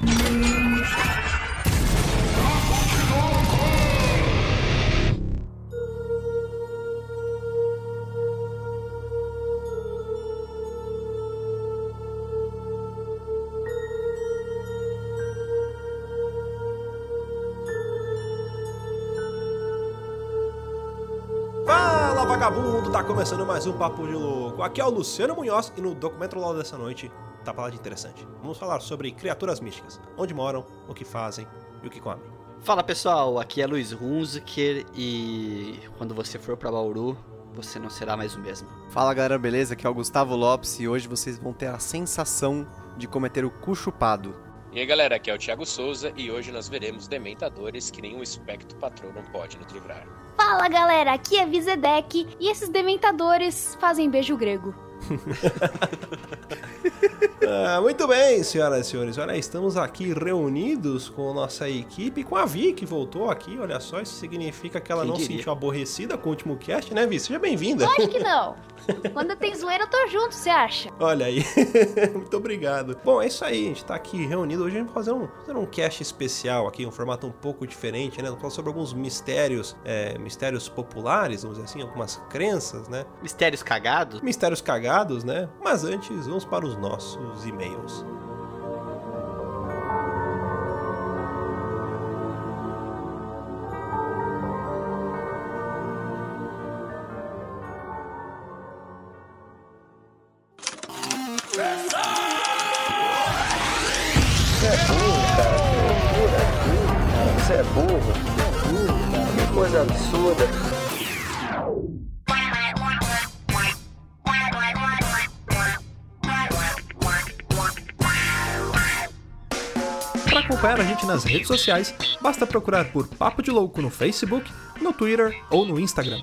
Fala vagabundo, tá começando mais um Papo de Louco. Aqui é o Luciano Munhoz e no Documento LOL dessa noite tá pra lá de interessante. Vamos falar sobre criaturas místicas, onde moram, o que fazem e o que comem. Fala pessoal, aqui é Luiz Hunziker e quando você for pra Bauru, você não será mais o mesmo. Fala galera, beleza? Aqui é o Gustavo Lopes e hoje vocês vão ter a sensação de cometer o cu chupado. E aí galera, aqui é o Thiago Souza e hoje nós veremos dementadores que nenhum espectro patrão não pode nos livrar. Fala galera, aqui é Vizedek e esses dementadores fazem beijo grego. Ah, muito bem, senhoras e senhores. Olha, estamos aqui reunidos com nossa equipe, com a Vi que voltou aqui. Olha só, isso significa que ela Quem não se sentiu aborrecida com o último cast, né, Vi? Seja bem-vinda. Lógico que não. Quando tem zoeira, eu tô junto, você acha? Olha aí, muito obrigado. Bom, é isso aí, a gente tá aqui reunido hoje, a gente vai fazer um, fazer um cast especial aqui, um formato um pouco diferente, né? Vamos falar sobre alguns mistérios, é, mistérios populares, vamos dizer assim, algumas crenças, né? Mistérios cagados? Mistérios cagados, né? Mas antes, vamos para os nossos e-mails. É absurda. Nas redes sociais, basta procurar por Papo de Louco no Facebook, no Twitter ou no Instagram.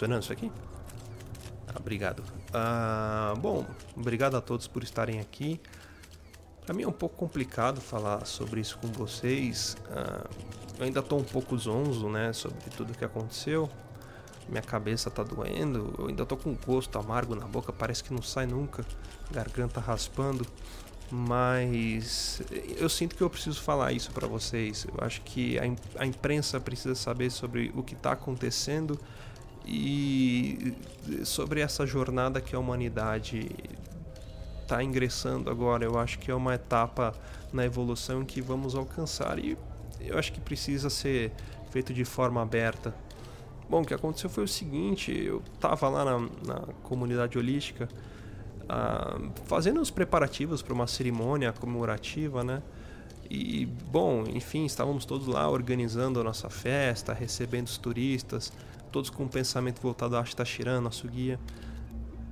funcionando isso aqui? Ah, obrigado. Ah, bom, obrigado a todos por estarem aqui. Pra mim é um pouco complicado falar sobre isso com vocês. Ah, eu ainda tô um pouco zonzo, né, sobre tudo que aconteceu. Minha cabeça tá doendo, eu ainda tô com gosto amargo na boca, parece que não sai nunca. Garganta raspando. Mas eu sinto que eu preciso falar isso pra vocês. Eu acho que a, im- a imprensa precisa saber sobre o que tá acontecendo e sobre essa jornada que a humanidade está ingressando agora. Eu acho que é uma etapa na evolução que vamos alcançar e eu acho que precisa ser feito de forma aberta. Bom, o que aconteceu foi o seguinte: eu estava lá na, na comunidade holística ah, fazendo os preparativos para uma cerimônia comemorativa, né? E, bom, enfim, estávamos todos lá organizando a nossa festa, recebendo os turistas, todos com o pensamento voltado a Ashtashiran, nosso guia.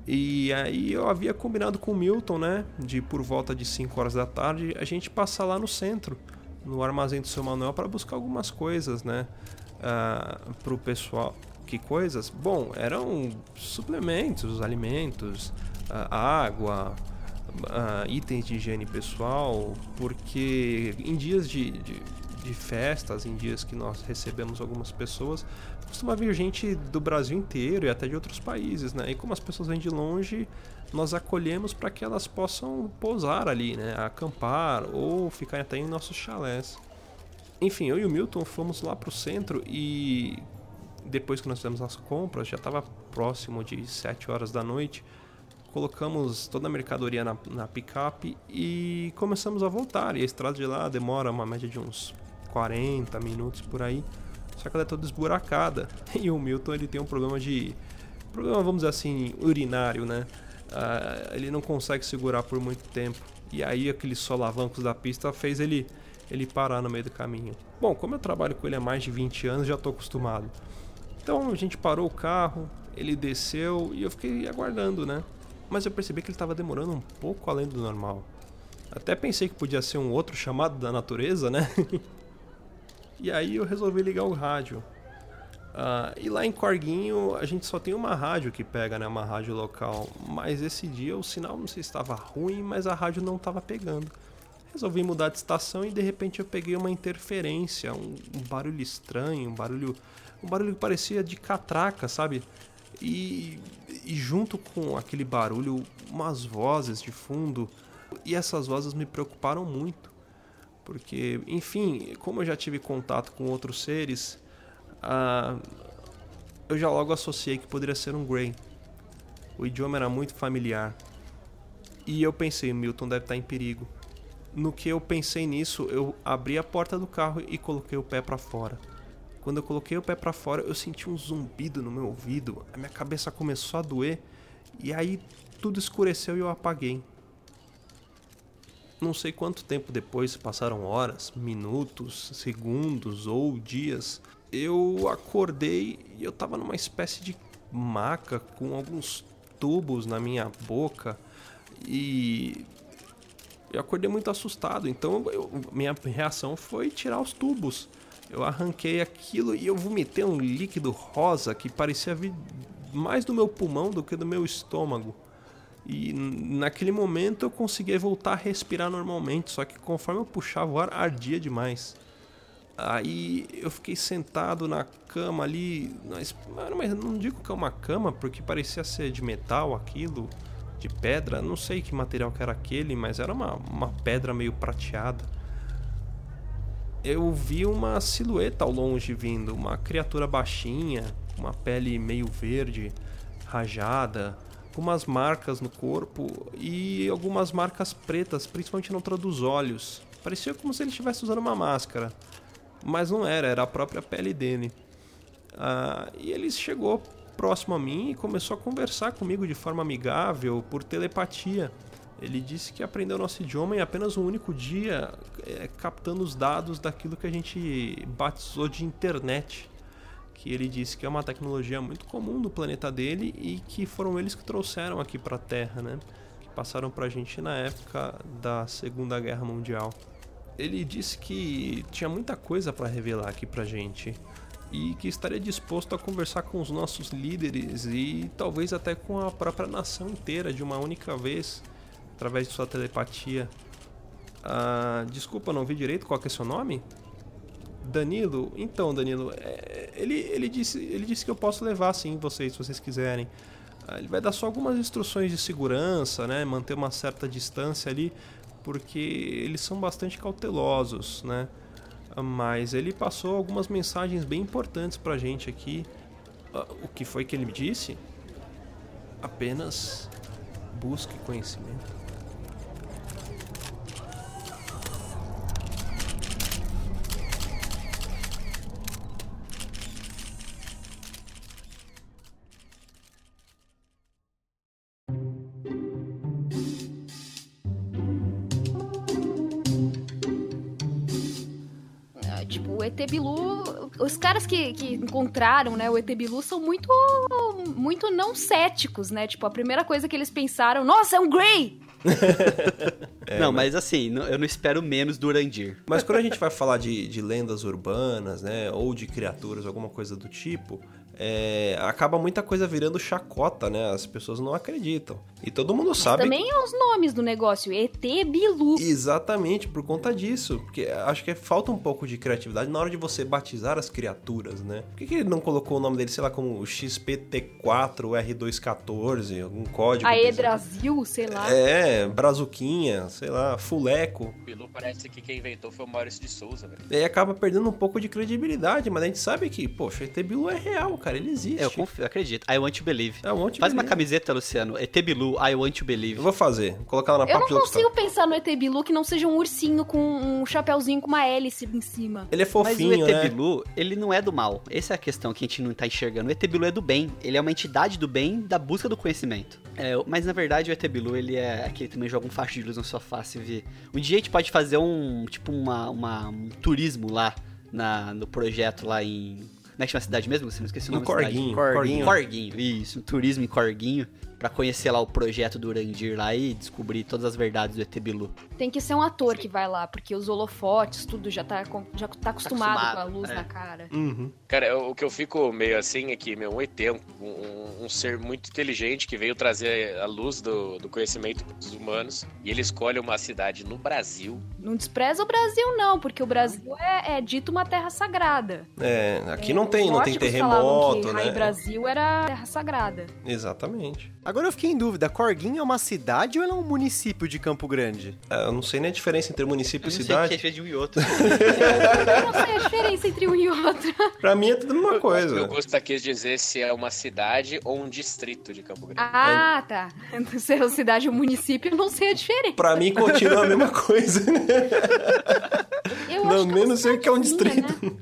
E aí eu havia combinado com o Milton, né? De por volta de 5 horas da tarde a gente passar lá no centro, no armazém do seu Manuel, para buscar algumas coisas, né? Ah, pro pessoal. Que coisas? Bom, eram suplementos, alimentos, ah, água, ah, itens de higiene pessoal, porque em dias de, de, de festas, em dias que nós recebemos algumas pessoas, costuma vir gente do Brasil inteiro e até de outros países, né? E como as pessoas vêm de longe, nós acolhemos para que elas possam pousar ali, né? Acampar ou ficar até em nossos chalés. Enfim, eu e o Milton fomos lá pro centro e depois que nós fizemos as compras, já estava próximo de 7 horas da noite. Colocamos toda a mercadoria na, na picape e começamos a voltar. E a estrada de lá demora uma média de uns 40 minutos por aí. Só que ela é toda esburacada. E o Milton ele tem um problema de. Problema, vamos dizer assim, urinário, né? Uh, ele não consegue segurar por muito tempo. E aí aqueles solavancos da pista fez ele, ele parar no meio do caminho. Bom, como eu trabalho com ele há mais de 20 anos, já estou acostumado. Então a gente parou o carro, ele desceu e eu fiquei aguardando, né? Mas eu percebi que ele estava demorando um pouco além do normal. Até pensei que podia ser um outro chamado da natureza, né? e aí eu resolvi ligar o rádio. Uh, e lá em Corguinho a gente só tem uma rádio que pega, né? Uma rádio local. Mas esse dia o sinal não sei se estava ruim, mas a rádio não estava pegando. Resolvi mudar de estação e de repente eu peguei uma interferência, um, um barulho estranho, um barulho, um barulho que parecia de catraca, sabe? E, e junto com aquele barulho, umas vozes de fundo. E essas vozes me preocuparam muito. Porque, enfim, como eu já tive contato com outros seres, ah, eu já logo associei que poderia ser um Grey. O idioma era muito familiar. E eu pensei, Milton deve estar em perigo. No que eu pensei nisso, eu abri a porta do carro e coloquei o pé para fora. Quando eu coloquei o pé para fora, eu senti um zumbido no meu ouvido, a minha cabeça começou a doer e aí tudo escureceu e eu apaguei. Não sei quanto tempo depois, passaram horas, minutos, segundos ou dias, eu acordei e eu tava numa espécie de maca com alguns tubos na minha boca e eu acordei muito assustado. Então eu, minha reação foi tirar os tubos. Eu arranquei aquilo e eu vomitei um líquido rosa que parecia vir mais do meu pulmão do que do meu estômago. E naquele momento eu conseguia voltar a respirar normalmente, só que conforme eu puxava o ar ardia demais. Aí eu fiquei sentado na cama ali, mas não digo que é uma cama porque parecia ser de metal aquilo, de pedra, não sei que material que era aquele, mas era uma, uma pedra meio prateada. Eu vi uma silhueta ao longe vindo, uma criatura baixinha, uma pele meio verde, rajada, umas marcas no corpo e algumas marcas pretas, principalmente na altura dos olhos. Parecia como se ele estivesse usando uma máscara mas não era, era a própria pele dele. Ah, e ele chegou próximo a mim e começou a conversar comigo de forma amigável, por telepatia. Ele disse que aprendeu nosso idioma em apenas um único dia, é, captando os dados daquilo que a gente batizou de internet. Que ele disse que é uma tecnologia muito comum no planeta dele e que foram eles que trouxeram aqui para a Terra, né? Que passaram para a gente na época da Segunda Guerra Mundial ele disse que tinha muita coisa para revelar aqui pra gente e que estaria disposto a conversar com os nossos líderes e talvez até com a própria nação inteira de uma única vez, através de sua telepatia. Ah, desculpa, não vi direito qual é seu nome? Danilo? Então, Danilo, é, ele, ele, disse, ele disse que eu posso levar sim vocês, se vocês quiserem. Ah, ele vai dar só algumas instruções de segurança, né? Manter uma certa distância ali, porque eles são bastante cautelosos, né? Mas ele passou algumas mensagens bem importantes pra gente aqui. Ah, o que foi que ele me disse? Apenas busque conhecimento. ET Bilu, os caras que, que encontraram, né, o ET Bilu são muito, muito não céticos, né? Tipo, a primeira coisa que eles pensaram, nossa, é um Grey! é, não, mas... mas assim, eu não espero menos do Urandir. Mas quando a gente vai falar de, de lendas urbanas, né, ou de criaturas, alguma coisa do tipo, é, acaba muita coisa virando chacota, né? As pessoas não acreditam. E todo mundo sabe. Também os nomes do negócio, ET Bilu. Exatamente, por conta disso. Porque acho que falta um pouco de criatividade na hora de você batizar as criaturas, né? Por que, que ele não colocou o nome dele, sei lá, como XPT4 R214, algum código? Brasil, sei lá. É, Brazuquinha, sei lá, Fuleco. Bilu parece que quem inventou foi o Maurício de Souza, velho. E aí acaba perdendo um pouco de credibilidade, mas a gente sabe que, poxa, ET Bilu é real, cara, ele existe. Eu confio, eu acredito. I want to believe. É um monte de Faz uma beleza. camiseta, Luciano. ET Bilu, I want to believe. Eu vou fazer, vou colocar ela na Eu não consigo pensar no ET Bilu que não seja um ursinho com um chapéuzinho com uma hélice em cima. Ele é Mas fofinho, o ET né? Bilu, ele não é do mal. Essa é a questão que a gente não tá enxergando. O ET Bilu é do bem. Ele é uma entidade do bem da busca do conhecimento. É, mas na verdade o ET Bilu, ele é aquele que também joga um facho de luz na sua face e vê. Um dia a gente pode fazer um, tipo, uma, uma- um turismo lá na, no projeto lá em... Como é que chama a cidade mesmo? Você não esqueci o nome da cidade. Corguinho. Corguinho. Corguinho, isso, um turismo em Corguinho, pra conhecer lá o projeto do Urandir lá e descobrir todas as verdades do ET Bilu. Tem que ser um ator que vai lá, porque os holofotes, tudo já tá, já tá acostumado, acostumado, com a luz é. na cara. Uhum. Cara, eu- o que eu fico meio assim é que, meu, um ET é um, um- um ser muito inteligente que veio trazer a luz do, do conhecimento dos humanos e ele escolhe uma cidade no Brasil. Não despreza o Brasil, não, porque o Brasil é, é dito uma terra sagrada. É, aqui É, não tem, não tem terremoto, que né? Raio Brasil era terra sagrada. Exatamente. Agora eu fiquei em dúvida, Corguinho é uma cidade ou ele é um município de Campo Grande? É, eu não sei nem a diferença entre Eu município não e sei o que é cidade. diferença de um e outro. Eu não sei a diferença entre um e outro. Pra mim é tudo a mesma O coisa. Augusta quis dizer se é uma cidade ou um distrito de Campo Grande. Ah, tá. Se é cidade ou município, eu não sei a diferença. Pra mim continua a mesma coisa. né? Eu Não, acho que é uma menos sei que é um distrito. né?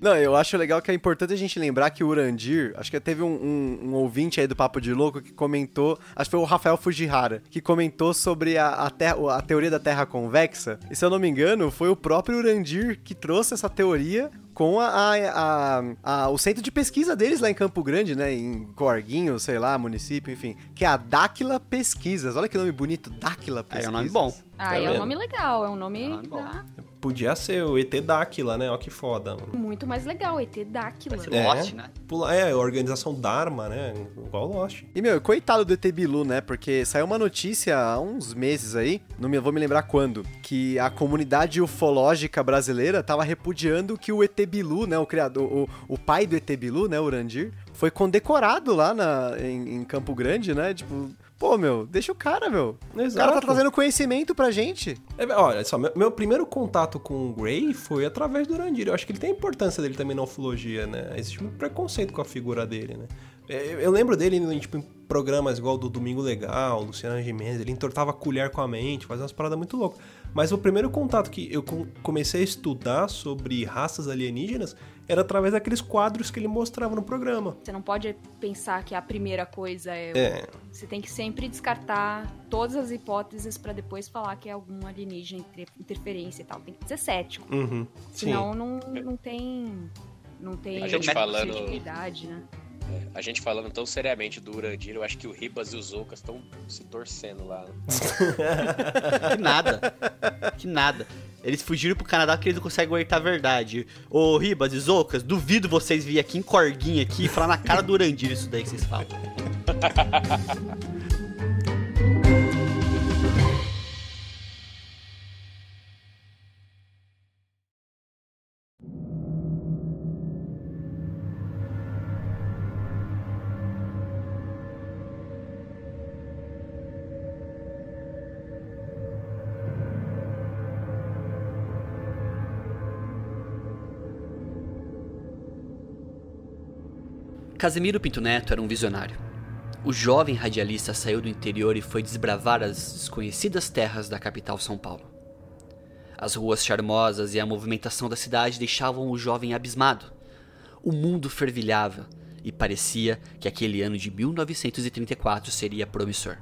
Não, eu acho legal que é importante a gente lembrar que o Urandir, acho que teve um, um- um ouvinte aí do Papo de Louco que comentou, acho que foi o Rafael Fujihara, que comentou sobre a, a, a teoria da Terra convexa. E se eu não me engano, foi o próprio Urandir que trouxe essa teoria com a, a- a- a- o centro de pesquisa deles lá em Campo Grande, né? Em Corguinho, sei lá, município, enfim. Que é a Dáquila Pesquisas. Olha que nome bonito, Dáquila É Pesquisas. um nome bom. Ah, Tá é um nome legal, é um nome É um nome bom. ah, Podia ser o ET Dáquila, né? Ó que foda. muito mais legal, ET Dáquila. É. Lost, né? Pula- É, a organização Dharma, né? Igual Lost. E, meu, coitado do ET Bilu, né? Porque saiu uma notícia há uns meses aí, não me, vou me lembrar quando, que a comunidade ufológica brasileira tava repudiando que o ET Bilu, né? O criador, o, o pai do ET Bilu, né? O Urandir, foi condecorado lá na, em, em Campo Grande, né? Tipo, pô, meu, deixa o cara, meu. O cara Exato. tá trazendo conhecimento pra gente. É, olha só, meu, meu primeiro contato com o Gray foi através do Urandir. Eu acho que ele tem a importância dele também na ufologia, né? Existe um preconceito com a figura dele, né? É, Eu, eu lembro dele em, tipo, em programas igual do Domingo Legal, Luciano Gimenez, ele entortava a colher com a mente, fazia umas paradas muito loucas. Mas o primeiro contato que eu com- comecei a estudar sobre raças alienígenas era através daqueles quadros que ele mostrava no programa. Você não pode pensar que a primeira coisa é. o- É, Você tem que sempre descartar todas as hipóteses pra depois falar que é algum alienígena, inter- interferência e tal. Tem que ser cético. uhum, sim. Senão não, não tem. Não tem A gente falando- né? A gente falando tão seriamente do Urandir, eu acho que o Ribas e os Ocas estão se torcendo lá. Que nada. Que nada. Eles fugiram pro Canadá porque eles não conseguem aguentar a verdade. Ô, Ribas e Zoucas, duvido vocês virem aqui em Corguinho aqui e falar na cara do Urandir isso daí que vocês falam. Casemiro Pinto Neto era um visionário. O jovem radialista saiu do interior e foi desbravar as desconhecidas terras da capital São Paulo. As ruas charmosas e a movimentação da cidade deixavam o jovem abismado. O mundo fervilhava e parecia que aquele ano de 1934 seria promissor.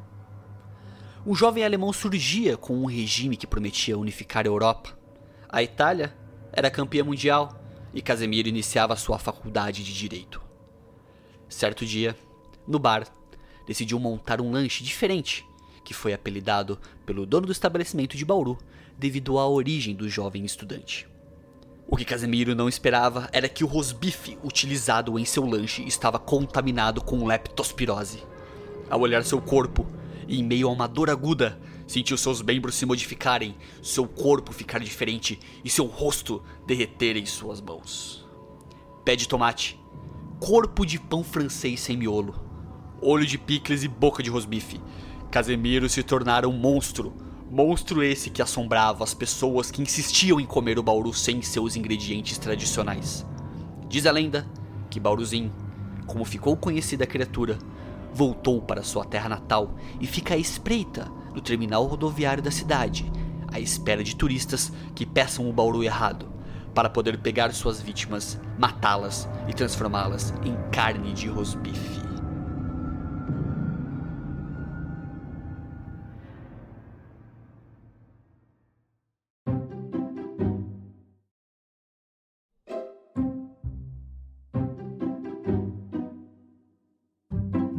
Um jovem alemão surgia com um regime que prometia unificar a Europa. A Itália era campeã mundial e Casemiro iniciava sua faculdade de direito. Certo dia, no bar, decidiu montar um lanche diferente, que foi apelidado pelo dono do estabelecimento de Bauru devido à origem do jovem estudante. O que Casemiro não esperava era que o rosbife utilizado em seu lanche estava contaminado com leptospirose. Ao olhar seu corpo, em meio a uma dor aguda, sentiu seus membros se modificarem, seu corpo ficar diferente e seu rosto derreter em suas mãos. Pé de tomate, corpo de pão francês sem miolo, olho de picles e boca de rosbife. Casemiro se tornara um monstro. Monstro esse que assombrava as pessoas que insistiam em comer o bauru sem seus ingredientes tradicionais. Diz a lenda que Bauruzinho, como ficou conhecida a criatura, voltou para sua terra natal e fica à espreita no terminal rodoviário da cidade, à espera de turistas que peçam o bauru errado, para poder pegar suas vítimas, matá-las e transformá-las em carne de rosbife.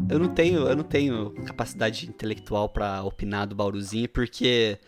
Eu não tenho, eu não tenho capacidade intelectual pra opinar do Bauruzinho porque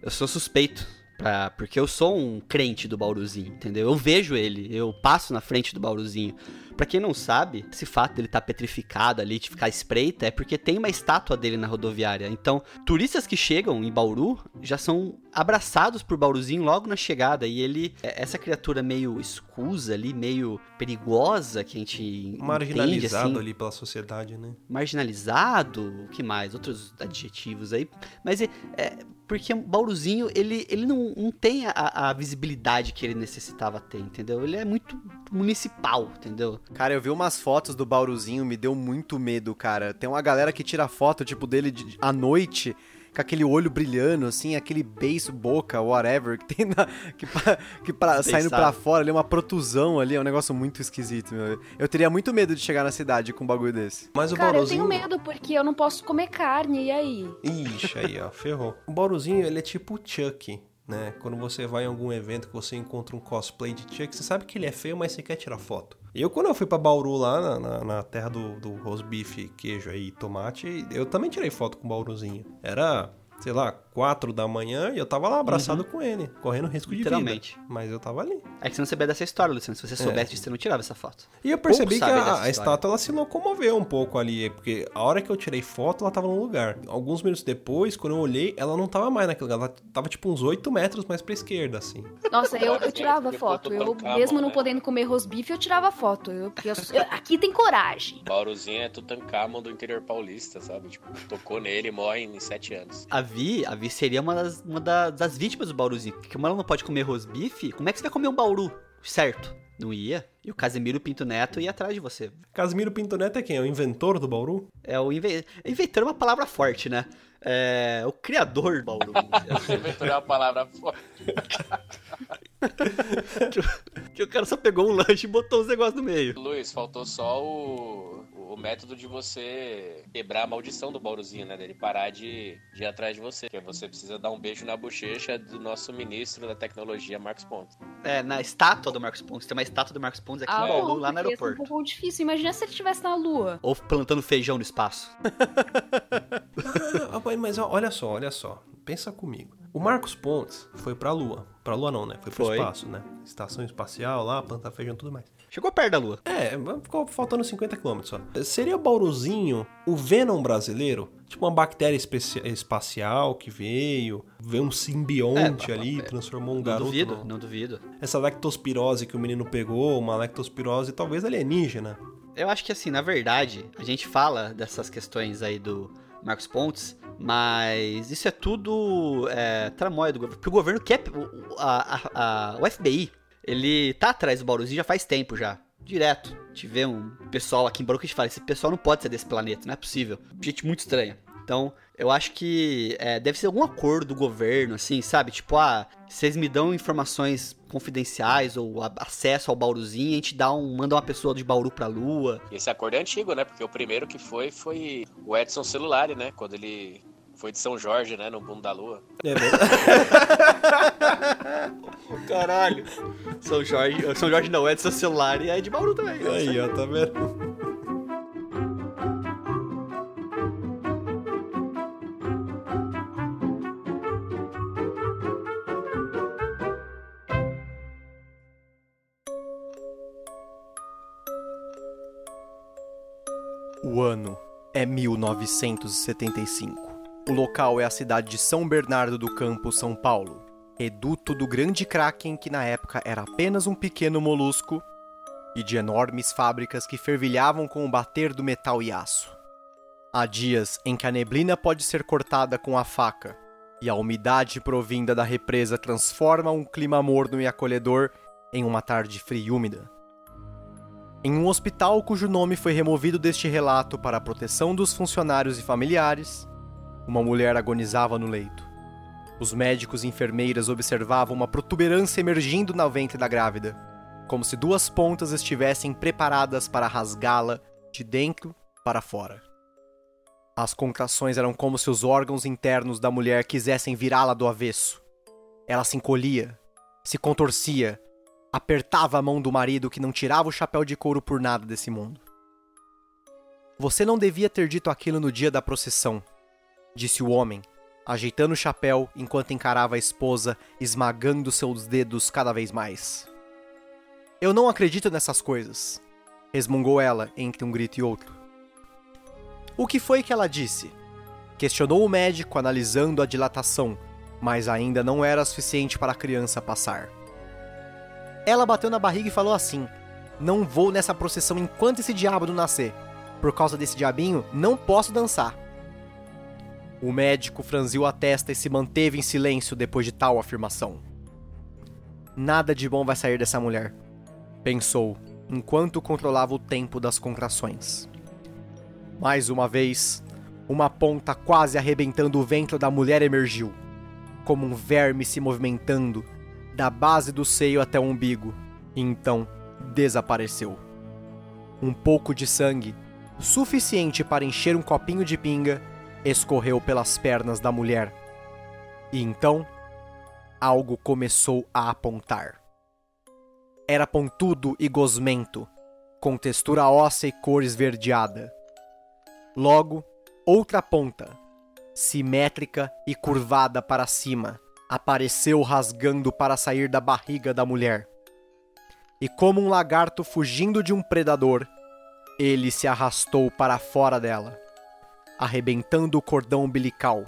eu sou suspeito. Pra, porque eu sou um crente do Bauruzinho, entendeu? Eu vejo ele, eu passo na frente do Bauruzinho. Pra quem não sabe, esse fato dele estar tá petrificado ali, de ficar espreita, é porque tem uma estátua dele na rodoviária. Então, turistas que chegam em Bauru já são abraçados por Bauruzinho logo na chegada. E ele, é essa criatura meio escusa ali, meio perigosa, que a gente. Marginalizado entende, assim, ali pela sociedade, né? Marginalizado, o que mais? Outros adjetivos aí. Mas é, é porque o Bauruzinho, ele, ele não, não tem a, a, visibilidade que ele necessitava ter, entendeu? Ele é muito municipal, entendeu? Cara, eu vi umas fotos do Bauruzinho, me deu muito medo, cara. Tem uma galera que tira foto, tipo, dele de, à noite com aquele olho brilhando, assim, aquele beiço, boca, whatever, que tem na. que, pra, que pra, saindo pra fora ali, uma protusão ali, é um negócio muito esquisito, meu. Eu teria muito medo de chegar na cidade com um bagulho desse. Mas o Cara, Bauruzinho... eu tenho medo, porque eu não posso comer carne, e aí? Ixi, aí, ó, ferrou. O Bauruzinho, ele é tipo o Chuck. Né? Quando você vai em algum evento que você encontra um cosplay de Chuck, você sabe que ele é feio, mas você quer tirar foto. Eu, quando eu fui para Bauru lá, na, na, na, terra do, do rosbife, queijo aí, tomate, eu também tirei foto com o Bauruzinho. Era sei lá, quatro da manhã e eu tava lá abraçado uhum. com ele, correndo risco de Literalmente. vida. Mas eu tava ali. É que você não sabia dessa história, Luciano. Se você soubesse é. disso, você não tirava essa foto. E eu percebi Pouco que a, a estátua ela se locomoveu um pouco ali, porque a hora que eu tirei foto, ela tava no lugar. Alguns minutos depois, quando eu olhei, ela não tava mais naquele lugar. Ela tava tipo uns oito metros mais pra esquerda, assim. Nossa, eu, eu tirava foto. Eu, mesmo não podendo comer rosbife, eu tirava foto. Eu, porque eu, aqui tem coragem. Bauruzinho é Tutankhamon do interior paulista, sabe? Tipo, tocou nele e morre em sete anos. A Vi, a Vi seria uma das, uma das vítimas do Bauruzinho. Porque como ela não pode comer rosbife, como é que você vai comer um Bauru? Certo. Não ia. E o Casemiro Pinto Neto ia atrás de você. Casemiro Pinto Neto é quem? É o inventor do Bauru? É o inve... inventor é uma palavra forte, né? É o criador do Bauru. inventor é uma palavra forte. que o cara só pegou um lanche e botou os negócios no meio. Luiz, faltou só o o método de você quebrar a maldição do Bauruzinho, né? Dele parar de, de ir atrás de você. Porque você precisa dar um beijo na bochecha do nosso ministro da tecnologia, Marcos Pontes. É, na estátua do Marcos Pontes. Tem uma estátua do Marcos Pontes aqui ah, no Bauru, lá no aeroporto. É um pouco difícil. Imagina se ele estivesse na Lua. Ou plantando feijão no espaço. mas olha só, olha só. Pensa comigo. O Marcos Pontes foi pra Lua. Pra Lua não, né? Foi pro foi. espaço, né? Estação espacial lá, planta feijão e tudo mais. Chegou perto da Lua. É, ficou faltando 50 km só. Seria o Bauruzinho o Venom brasileiro? Tipo uma bactéria espacial que veio, veio um simbionte é, ali, é, transformou um não garoto. Não duvido, no... não duvido. Essa lectospirose que o menino pegou, uma lectospirose talvez alienígena. Eu acho que assim, na verdade, a gente fala dessas questões aí do Marcos Pontes, mas isso é tudo é, tramóia do governo. Porque o governo quer. A, a, a, o FBI ele tá atrás do Bauruzinho já faz tempo já. Direto. Tive um pessoal aqui em Bauru que a gente fala, esse pessoal não pode ser desse planeta, não é possível. Gente muito estranha. Então, eu acho que é, deve ser algum acordo do governo, assim, sabe? Tipo, ah, vocês me dão informações confidenciais ou acesso ao Bauruzinho, a gente dá um, manda uma pessoa de Bauru pra Lua. Esse acordo é antigo, né? Porque o primeiro que foi foi o Edson Celular, né? Quando ele foi de São Jorge, né? No Mundo da Lua. É mesmo. Caralho. São Jorge, São Jorge não, é de seu celular e é de Bauru também. Aí, ó, tá vendo? O ano é 1975. O local é a cidade de São Bernardo do Campo, São Paulo, reduto do grande Kraken que na época era apenas um pequeno molusco e de enormes fábricas que fervilhavam com o bater do metal e aço. Há dias em que a neblina pode ser cortada com a faca e a umidade provinda da represa transforma um clima morno e acolhedor em uma tarde fria e úmida. Em um hospital cujo nome foi removido deste relato para a proteção dos funcionários e familiares, uma mulher agonizava no leito. Os médicos e enfermeiras observavam uma protuberância emergindo na ventre da grávida, como se duas pontas estivessem preparadas para rasgá-la de dentro para fora. As contrações eram como se os órgãos internos da mulher quisessem virá-la do avesso. Ela se encolhia, se contorcia, apertava a mão do marido que não tirava o chapéu de couro por nada desse mundo. Você não devia ter dito aquilo no dia da procissão, disse o homem, ajeitando o chapéu enquanto encarava a esposa, esmagando seus dedos cada vez mais. Eu não acredito nessas coisas, resmungou ela entre um grito e outro. O que foi que ela disse? Questionou o médico, analisando a dilatação, mas ainda não era suficiente para a criança passar. Ela bateu na barriga e falou assim: Não vou nessa procissão enquanto esse diabo não nascer. Por causa desse diabinho, não posso dançar. O médico franziu a testa e se manteve em silêncio depois de tal afirmação. Nada de bom vai sair dessa mulher, pensou, enquanto controlava o tempo das contrações. Mais uma vez, uma ponta quase arrebentando o ventre da mulher emergiu, como um verme se movimentando da base do seio até o umbigo, e então desapareceu. Um pouco de sangue, suficiente para encher um copinho de pinga, escorreu pelas pernas da mulher. E então, algo começou a apontar. Era pontudo e gosmento, com textura óssea e cor esverdeada. Logo, outra ponta, simétrica e curvada para cima, apareceu rasgando para sair da barriga da mulher. E como um lagarto fugindo de um predador, ele se arrastou para fora dela, arrebentando o cordão umbilical.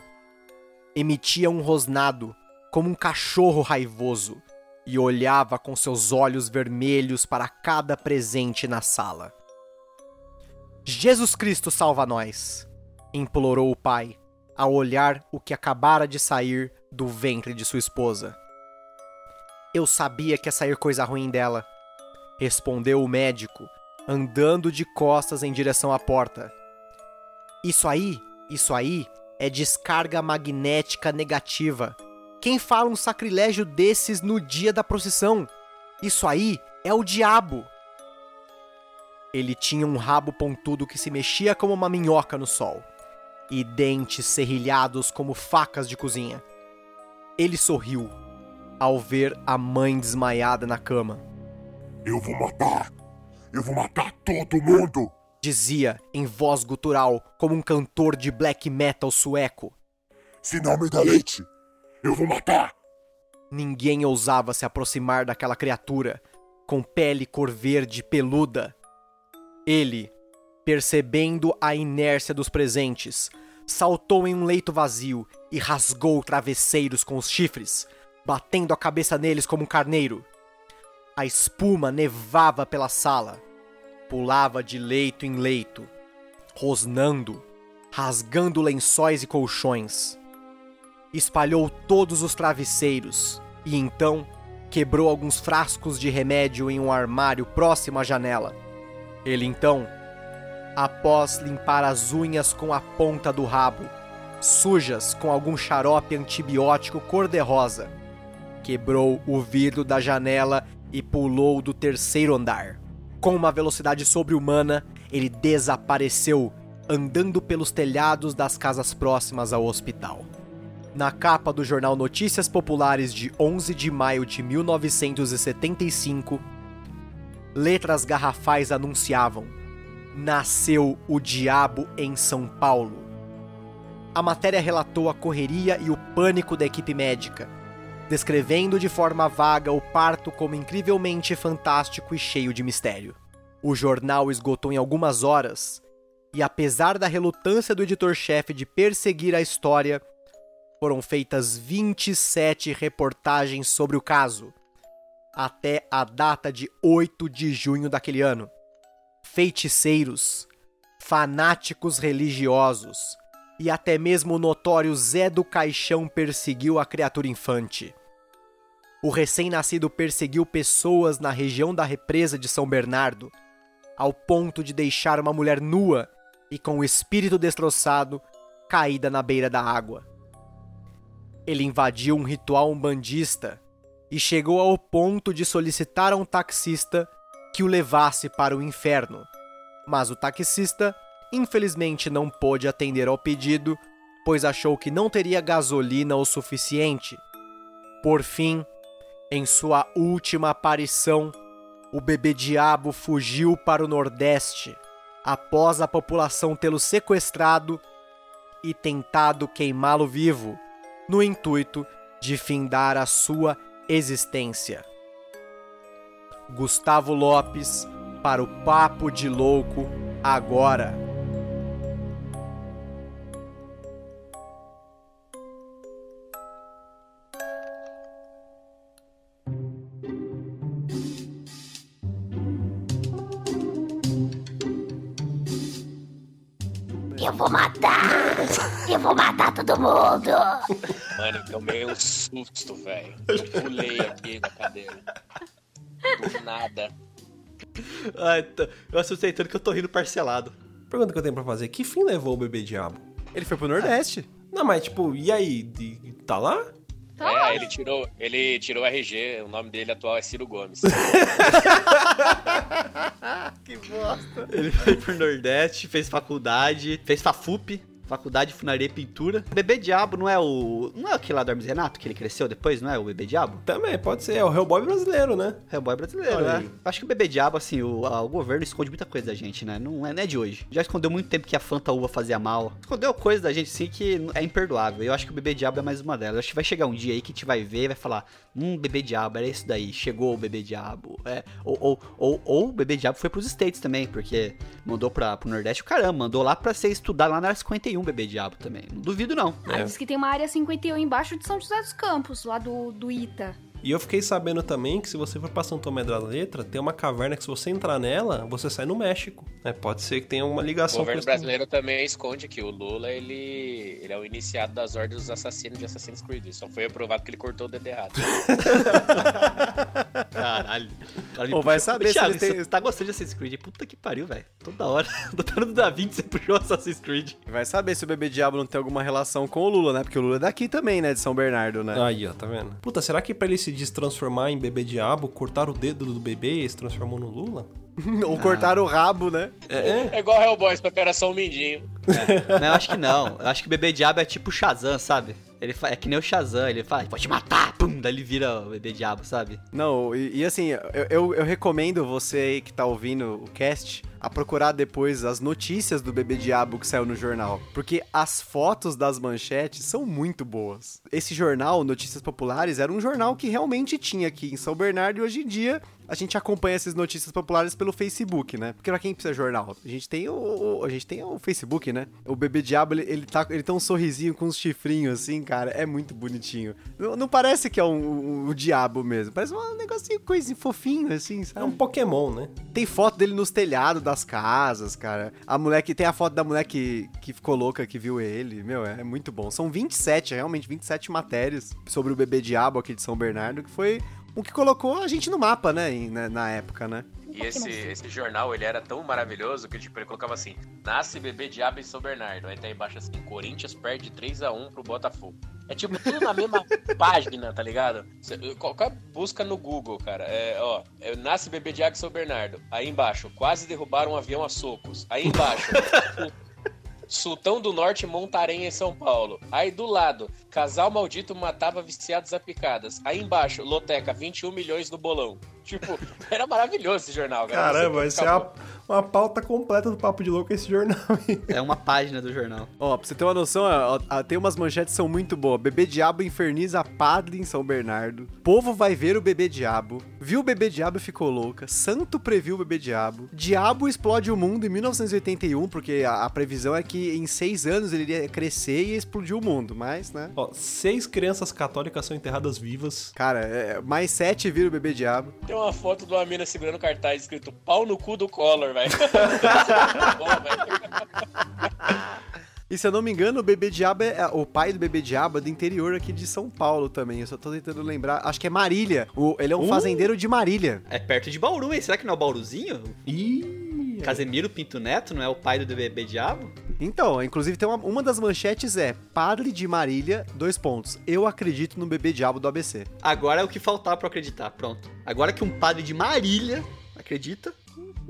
Emitia um rosnado, como um cachorro raivoso, e olhava com seus olhos vermelhos para cada presente na sala. Jesus Cristo salva nós! implorou o pai, ao olhar o que acabara de sair do ventre de sua esposa. Eu sabia que ia sair coisa ruim dela, respondeu o médico, andando de costas em direção à porta. Isso aí, isso aí é descarga magnética negativa. Quem fala um sacrilégio desses no dia da procissão? Isso aí é o diabo. Ele tinha um rabo pontudo que se mexia como uma minhoca no sol, e dentes serrilhados como facas de cozinha. Ele sorriu ao ver a mãe desmaiada na cama. Eu vou matar! Eu vou matar todo mundo! Dizia em voz gutural, como um cantor de black metal sueco. Se não me dá leite, eu vou matar! Ninguém ousava se aproximar daquela criatura, com pele cor verde peluda. Ele, percebendo a inércia dos presentes, saltou em um leito vazio e rasgou travesseiros com os chifres, batendo a cabeça neles como um carneiro. A espuma nevava pela sala, pulava de leito em leito, rosnando, rasgando lençóis e colchões. Espalhou todos os travesseiros e então quebrou alguns frascos de remédio em um armário próximo à janela. Ele então após limpar as unhas com a ponta do rabo, sujas com algum xarope antibiótico cor-de-rosa. Quebrou o vidro da janela e pulou do terceiro andar. Com uma velocidade sobre-humana, ele desapareceu, andando pelos telhados das casas próximas ao hospital. Na capa do jornal Notícias Populares de 11 de maio de 1975, letras garrafais anunciavam Nasceu o Diabo em São Paulo. A matéria relatou a correria e o pânico da equipe médica, descrevendo de forma vaga o parto como incrivelmente fantástico e cheio de mistério. O jornal esgotou em algumas horas E apesar da relutância do editor-chefe de perseguir a história, foram feitas 27 reportagens sobre o caso, até a data de 8 de junho daquele ano. Feiticeiros, fanáticos religiosos e até mesmo o notório Zé do Caixão perseguiu a criatura infante. O recém-nascido perseguiu pessoas na região da represa de São Bernardo, ao ponto de deixar uma mulher nua e com o espírito destroçado caída na beira da água. Ele invadiu um ritual umbandista e chegou ao ponto de solicitar a um taxista que o levasse para o inferno. Mas o taxista, infelizmente, não pôde atender ao pedido, pois achou que não teria gasolina o suficiente. Por fim, em sua última aparição, o bebê diabo fugiu para o Nordeste, após a população tê-lo sequestrado e tentado queimá-lo vivo, no intuito de findar a sua existência. Gustavo Lopes para o Papo de Louco agora. Eu vou matar! Eu vou matar todo mundo! Mano, eu tomei um susto, velho. Eu pulei aqui na cadeira. Do nada. Ai, tô- eu assustei tanto que eu tô rindo parcelado. Pergunta que eu tenho pra fazer: que fim levou o bebê diabo? Ele foi pro Nordeste. Não, mas tipo, e aí? De- Tá lá? Tá é, ele tirou, ele tirou o RG, o nome dele atual é Ciro Gomes. Ele foi pro Nordeste, fez faculdade, fez FAFUP, Faculdade de Funaria e Pintura. Bebê Diabo não é o. Não é aquele lá do Hermes Renato que ele cresceu depois, não é o Bebê Diabo? Também, pode ser. É o Hellboy brasileiro, né? Hellboy brasileiro, Olha né? Acho que o Bebê Diabo, assim, o, a- o governo esconde muita coisa da gente, né? Não é, não é de hoje. Já escondeu muito tempo que a Fanta Uva fazia mal. Escondeu coisa da gente, sim, que é imperdoável. Eu acho que o Bebê Diabo é mais uma delas. Eu acho que vai chegar um dia aí que a gente vai ver e vai falar: Hum, Bebê Diabo, era isso daí. Chegou o Bebê Diabo. É, ou, ou, ou, ou o Bebê Diabo foi pros States também, porque mandou pra, pro Nordeste o caramba. Mandou lá pra ser estudar lá na área 51 Bebê Diabo também. Não duvido, não. Ah, diz que tem uma área 51 embaixo de São José dos Campos, lá do, do Ita. E eu fiquei sabendo também que se você for pra São Tomé da Letra, tem uma caverna que se você entrar nela, você sai no México. É, pode ser que tenha uma O ligação governo isso brasileiro também esconde que o Lula, ele, ele é o iniciado das ordens dos assassinos de Assassin's Creed. Só foi aprovado que ele cortou o dedo errado. Caralho. Cara, Ou vai saber se Thiago, eles têm- Você tá gostando de Assassin's Creed? Puta que pariu, velho. Toda hora. Doutor do Da Vinci, você puxou Assassin's Creed. Vai saber se o bebê diabo não tem alguma relação com o Lula, né? Porque o Lula é daqui também, né? De São Bernardo, né? Aí, ó, tá vendo? Puta, será que pra ele se destransformar em bebê diabo, cortaram o dedo do bebê e se transformou no Lula? Ou cortaram o rabo, né? É, É igual Hellboys pra Operação Mindinho. Não, eu acho que não. Eu acho que o bebê diabo é tipo Shazam, sabe? Ele fa- é que nem o Shazam, ele fala, pode te matar, pum, daí ele vira o bebê diabo, sabe? Não, e, e assim, eu, eu, eu recomendo você aí que tá ouvindo o cast a procurar depois as notícias do bebê diabo que saiu no jornal. Porque as fotos das manchetes são muito boas. Esse jornal, Notícias Populares, era um jornal que realmente tinha aqui em São Bernardo e hoje em dia a gente acompanha essas notícias populares pelo Facebook, né? Porque pra quem precisa jornal? A gente tem o, a gente tem o Facebook, né? O bebê diabo, ele, ele, tá, ele tem um sorrisinho com uns chifrinhos assim, cara, é muito bonitinho. Não, não parece que é um, um- um diabo mesmo, parece um negocinho, coisinho fofinho assim, é sabe? um Pokémon, né? Tem foto dele nos telhados das casas, cara. A mulher que tem a foto da mulher que, que ficou louca, que viu ele. Meu, é muito bom. São 27, realmente, 27 matérias sobre o bebê diabo aqui de São Bernardo, que foi o que colocou a gente no mapa, né, na, na época, né? E esse, esse jornal, ele era tão maravilhoso que, tipo, ele colocava assim, nasce bebê diabo em São Bernardo. Aí tá embaixo assim, Corinthians perde 3x1 pro Botafogo. É tipo, tudo na mesma página, tá ligado? Cê- Qualquer busca no Google, cara. É, ó, é, nasce bebê diabo em São Bernardo. Aí embaixo, quase derrubaram um avião a socos. Aí embaixo, Sultão do Norte Montarém em São Paulo. Aí do lado, casal maldito matava viciados a picadas. Aí embaixo, Loteca, 21 milhões no bolão. Tipo, era maravilhoso esse jornal, cara. Caramba, esse é ficava- uma- pauta completa do Papo de Louco esse jornal. aí. É uma página do jornal. Ó, pra você ter uma noção, ó, ó, tem umas manchetes que são muito boas. Bebê Diabo inferniza padre em São Bernardo. Povo vai ver o Bebê Diabo. Viu o Bebê Diabo e ficou louca. Santo previu o Bebê Diabo. Diabo explode o mundo em 1981, porque a, a previsão é que em seis anos ele iria crescer e explodir o mundo. Mas, né? Ó, seis crianças católicas são enterradas vivas. Cara, é, mais sete vira o Bebê Diabo. Tem uma foto de uma mina segurando cartaz escrito pau no cu do Collor, velho. Velho. E se eu não me engano, o Bebê Diabo é. O pai do Bebê Diabo é do interior aqui de São Paulo também. Eu só tô tentando lembrar. Acho que é Marília. O- ele é um Uh! fazendeiro de Marília. É perto de Bauru, hein? Será que não é o Bauruzinho? Ih, Casemiro Pinto Neto não é o pai do bebê diabo? Então, inclusive tem uma, uma das manchetes é Padre de Marília, dois pontos. Eu acredito no Bebê Diabo do ABC. Agora é o que faltava pra eu acreditar, pronto. Agora que um padre de Marília acredita,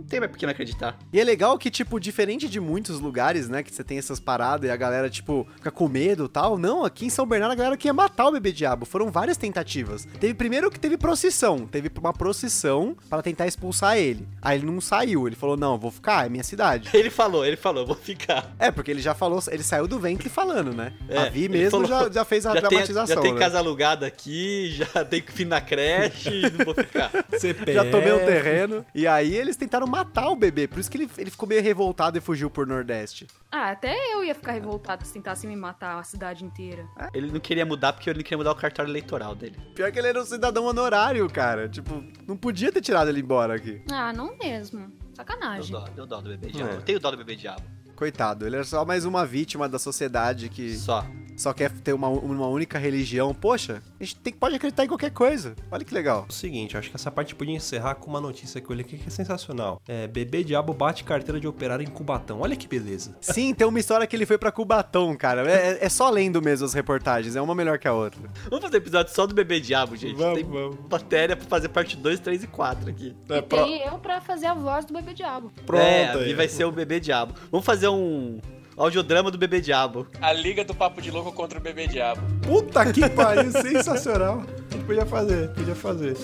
não tem mais por que não acreditar. E é legal que, tipo, diferente de muitos lugares, né, que você tem essas paradas e a galera, tipo, fica com medo e tal. Não, aqui em São Bernardo a galera queria matar o bebê diabo. Foram várias tentativas. Teve primeiro que teve procissão. Teve uma procissão para tentar expulsar ele. Aí ele não saiu. Ele falou: não, eu vou ficar, é minha cidade. Ele falou, ele falou, vou ficar. É, porque ele já falou, ele saiu do ventre falando, né? É, a Vi mesmo falou, já, já fez a já tem, dramatização. já tem né? casa alugada aqui, já tem fim na creche, não vou ficar. CPF. Já tomei um terreno. E aí eles tentaram matar o bebê. Por isso que ele, ele ficou meio revoltado e fugiu por Nordeste. Ah, até eu ia ficar revoltado se tentassem me matar a cidade inteira. Ele não queria mudar porque ele não queria mudar o cartório eleitoral dele. Pior que ele era um cidadão honorário, cara. Tipo, não podia ter tirado ele embora aqui. Ah, não mesmo. Deu Sacanagem. dó, deu dó do bebê diabo. É. Eu tenho dó do bebê diabo. Coitado, ele era só mais uma vítima da sociedade que Só. só quer ter uma, uma única religião. Poxa, a gente tem, pode acreditar em qualquer coisa. Olha que legal. O seguinte, acho que essa parte podia encerrar com uma notícia que eu li aqui que é sensacional. É, bebê diabo bate carteira de operário em Cubatão. Olha que beleza. Sim, tem uma história que ele foi pra Cubatão, cara. É, é só lendo mesmo as reportagens, é uma melhor que a outra. Vamos fazer episódio só do bebê diabo, gente. Vamos, tem vamos. matéria pra fazer parte 2, 3 e 4 aqui. E tem eu pra fazer a voz do bebê diabo. Pronto. é, aí. Vai ser o bebê diabo. Vamos fazer um audiodrama do bebê diabo. A liga do Papo de Louco contra o Bebê Diabo. Puta que pariu, sensacional. A gente podia fazer, podia fazer.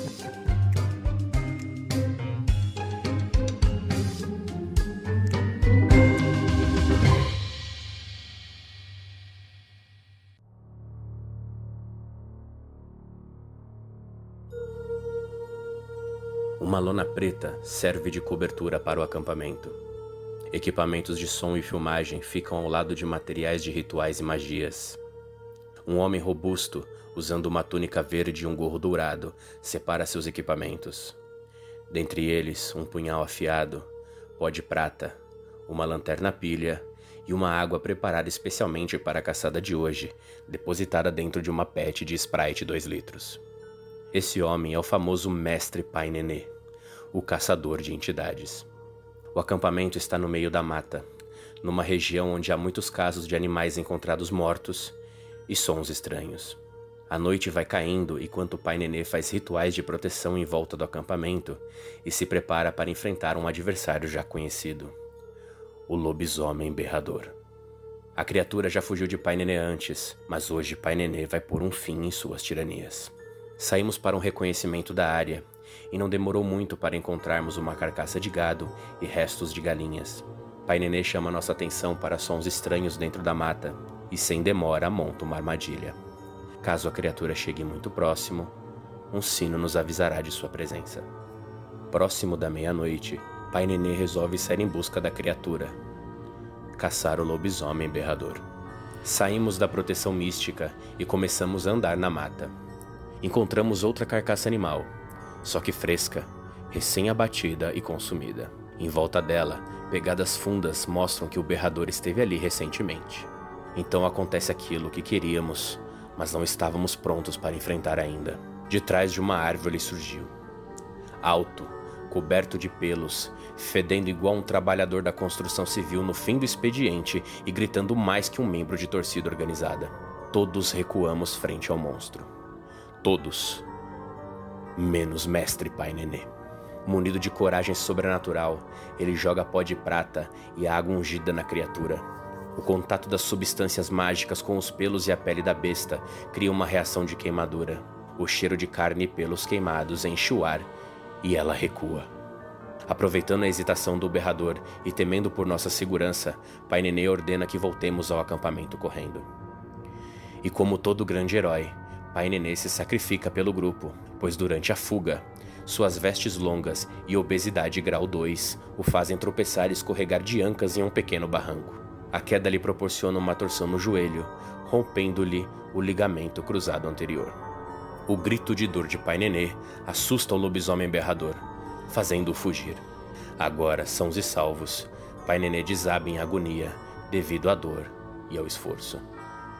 Uma lona preta serve de cobertura para o acampamento. Equipamentos de som e filmagem ficam ao lado de materiais de rituais e magias. Um homem robusto, usando uma túnica verde e um gorro dourado, separa seus equipamentos. Dentre eles, um punhal afiado, pó de prata, uma lanterna pilha e uma água preparada especialmente para a caçada de hoje, depositada dentro de uma pet de Sprite 2 litros. Esse homem é o famoso Mestre Pai Nenê, o caçador de entidades. O acampamento está no meio da mata, numa região onde há muitos casos de animais encontrados mortos e sons estranhos. A noite vai caindo enquanto o Pai Nenê faz rituais de proteção em volta do acampamento e se prepara para enfrentar um adversário já conhecido: o lobisomem berrador. A criatura já fugiu de Pai Nenê antes, mas hoje Pai Nenê vai pôr um fim em suas tiranias. Saímos para um reconhecimento da área e não demorou muito para encontrarmos uma carcaça de gado e restos de galinhas. Pai Nenê chama nossa atenção para sons estranhos dentro da mata e, sem demora, monta uma armadilha. Caso a criatura chegue muito próximo, um sino nos avisará de sua presença. Próximo da meia-noite, Pai Nenê resolve sair em busca da criatura. Caçar o lobisomem berrador. Saímos da proteção mística e começamos a andar na mata. Encontramos outra carcaça animal, só que fresca, recém-abatida e consumida. Em volta dela, pegadas fundas mostram que o berrador esteve ali recentemente. Então acontece aquilo que queríamos, mas não estávamos prontos para enfrentar ainda. De trás de uma árvore surgiu. Alto, coberto de pelos, fedendo igual um trabalhador da construção civil no fim do expediente e gritando mais que um membro de torcida organizada. Todos recuamos frente ao monstro. Todos. Menos Mestre Pai Nenê. Munido de coragem sobrenatural, ele joga pó de prata e água ungida na criatura. O contato das substâncias mágicas com os pelos e a pele da besta cria uma reação de queimadura. O cheiro de carne e pelos queimados enche o ar e ela recua. Aproveitando a hesitação do berrador e temendo por nossa segurança, Pai Nenê ordena que voltemos ao acampamento correndo. E como todo grande herói, Pai Nenê se sacrifica pelo grupo, pois durante a fuga, suas vestes longas e obesidade grau 2 o fazem tropeçar e escorregar de ancas em um pequeno barranco. A queda lhe proporciona uma torção no joelho, rompendo-lhe o ligamento cruzado anterior. O grito de dor de Pai Nenê assusta o lobisomem berrador, fazendo-o fugir. Agora, sãos e salvos, Pai Nenê desaba em agonia devido à dor e ao esforço.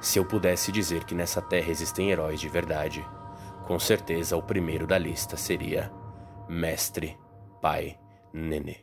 Se eu pudesse dizer que nessa terra existem heróis de verdade, com certeza o primeiro da lista seria Mestre Pai Nenê.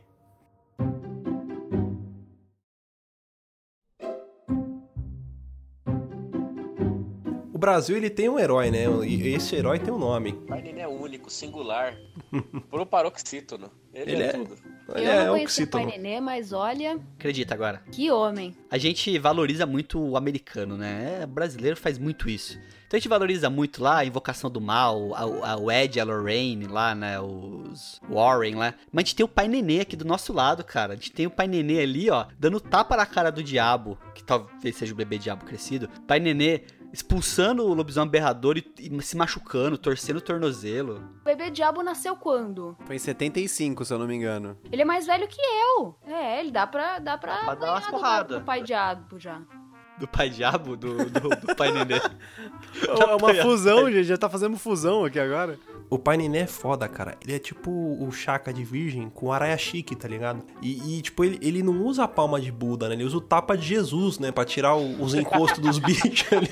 O Brasil ele tem um herói, né? E esse herói tem um nome. Pai Nenê é único, singular. Pro paroxítono. Ele, Ele é, é- tudo. Ele eu é não conheci o Pai. Nenê, mas olha, Acredita agora. que homem. A gente valoriza muito o americano, né? É, O brasileiro faz muito isso. Então a gente valoriza muito lá a Invocação do Mal, a, a- Ed, a Lorraine lá, né? Os Warren lá. Mas a gente tem o Pai Nenê aqui do nosso lado, cara. A gente tem o Pai Nenê ali, ó, dando tapa na cara do diabo, que talvez seja o bebê diabo crescido. Pai Nenê expulsando o lobisomem berrador e, e se machucando, torcendo o tornozelo. O bebê diabo nasceu quando? Foi em 75, se eu não me engano. Ele é mais velho que eu. É, ele dá pra, dá pra, Pra dar ganhar umas do- porrada. do pai diabo já. Do pai diabo? Do, do, do pai Nenê. É uma fusão, gente. Já tá fazendo fusão aqui agora. O Pai Nenê é foda, cara. Ele é tipo o Chaka de virgem com araia chique, tá ligado? E, e, tipo, ele, ele não usa a palma de Buda, né? Ele usa o tapa de Jesus, né? Pra tirar o- os encostos dos bichos ali.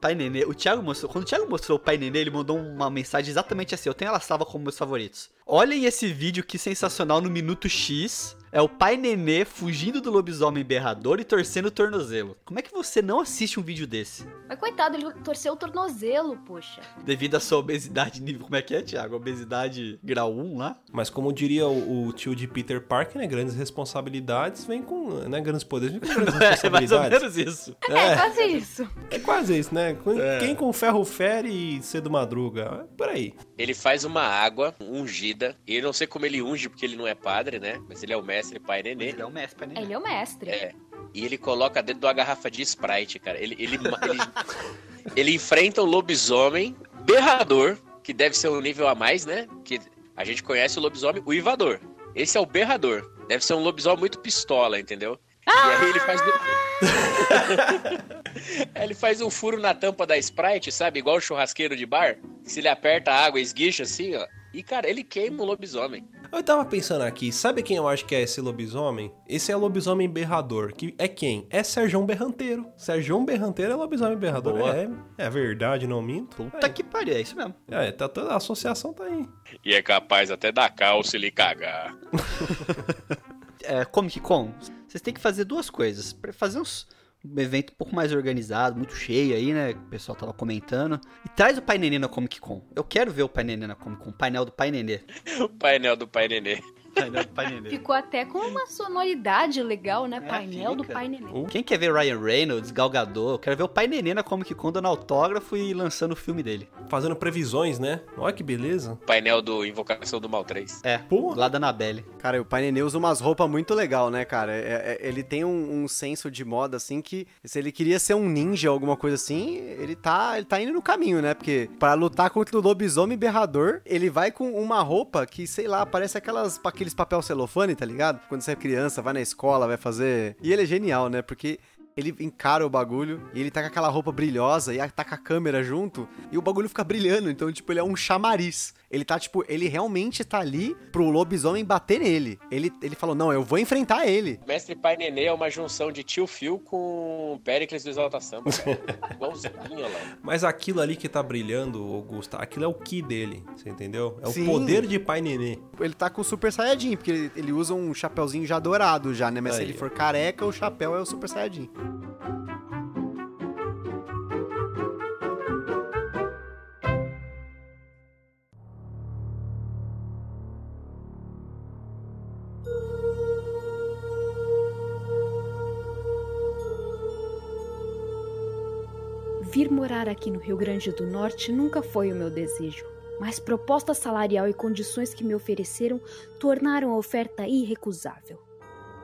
Pai Nenê, o Thiago mostrou. Quando o Thiago mostrou o Pai Nenê, ele mandou uma mensagem exatamente assim: Eu tenho ela salva como meus favoritos. Olhem esse vídeo que sensacional no minuto X. É o Pai Nenê fugindo do lobisomem berrador e torcendo o tornozelo. Como é que você não assiste um vídeo desse? Mas coitado, ele torceu o tornozelo, poxa. Devido à sua obesidade nível. Como é que é, Thiago? Obesidade grau 1 lá? Mas como diria o, o tio de Peter Parker, né? Grandes responsabilidades vêm com... Né? Grandes poderes vêm com grandes É mais ou responsabilidades. menos isso. É, quase isso. É quase isso, né? É. Quem com ferro fere e cedo madruga. É Por aí. Ele faz uma água ungida. E eu não sei como ele unge, porque ele não é padre, né? Mas ele é o mestre Pai Nenê. Ele é o mestre, Pai Nenê. Ele é o mestre. É. E ele coloca dentro de uma garrafa de Sprite, cara. Ele, ele, ele, ele enfrenta um lobisomem berrador, que deve ser um nível a mais, né? Que a gente conhece o lobisomem uivador. Esse é o berrador. Deve ser um lobisomem muito pistola, entendeu? E aí ele faz. Aí ele faz um furo na tampa da Sprite, sabe? Igual o churrasqueiro de bar. Se ele aperta a água, esguicha assim, ó. E, cara, ele queima o lobisomem. Eu tava pensando aqui, sabe quem eu acho que é esse lobisomem? Esse é o lobisomem berrador. Que é quem? É Serjão Berranteiro. Serjão Berranteiro é lobisomem berrador. Boa. É, é verdade, não minto. Puta que pariu, é isso mesmo. É, tá toda a associação tá aí. E é capaz até da calça ele cagar. é, Comic Con, vocês têm que fazer duas coisas. Pra fazer uns, um evento um pouco mais organizado, muito cheio aí, né? O pessoal tava comentando. E traz o Pai Nenê na Comic Con. Eu quero ver o Pai Nenê na Comic Con. O painel do Pai Nenê. O painel do Pai Nenê. Painel do Pai Nenê. Ficou até com uma sonoridade legal, né? É, Painel do fica. Pai Nenê. Quem quer ver Ryan Reynolds, Gal Gadot? Eu quero ver o Pai Nenê na Comic Con dando autógrafo e lançando o filme dele. Fazendo previsões, né? Olha que beleza. Painel do Invocação do Mal 3. É, Pô. lá da Anabelle. Cara, o Pai Nenê usa umas roupas muito legal, né, cara? É- é- ele tem um, um senso de moda, assim, que se ele queria ser um ninja ou alguma coisa assim, ele tá, ele tá indo no caminho, né? Porque para lutar contra o lobisomem berrador, ele vai com uma roupa que, sei lá, parece aquelas, aqueles papel celofane, tá ligado? Quando você é criança, vai na escola, vai fazer... E ele é genial, né? Porque... Ele encara o bagulho e ele tá com aquela roupa brilhosa e tá com a câmera junto e o bagulho fica brilhando. Então, tipo, ele é um chamariz. Ele tá, tipo, ele realmente tá ali pro lobisomem bater nele. Ele, ele falou: Não, eu vou enfrentar ele. Mestre Pai Nenê é uma junção de tio Phil com Pericles do Exalta Samba. Igualzinho, olha lá. Mas aquilo ali que tá brilhando, Augusta, aquilo é o ki dele, você entendeu? É o Sim. poder de Pai Nenê. Ele tá com o Super Saiyajin, porque ele, ele usa um chapéuzinho já dourado já, né? Mas se Aí, ele ó. for careca, o chapéu é o Super Saiyajin. Morar aqui no Rio Grande do Norte nunca foi o meu desejo. mas proposta salarial e condições que me ofereceram tornaram a oferta irrecusável.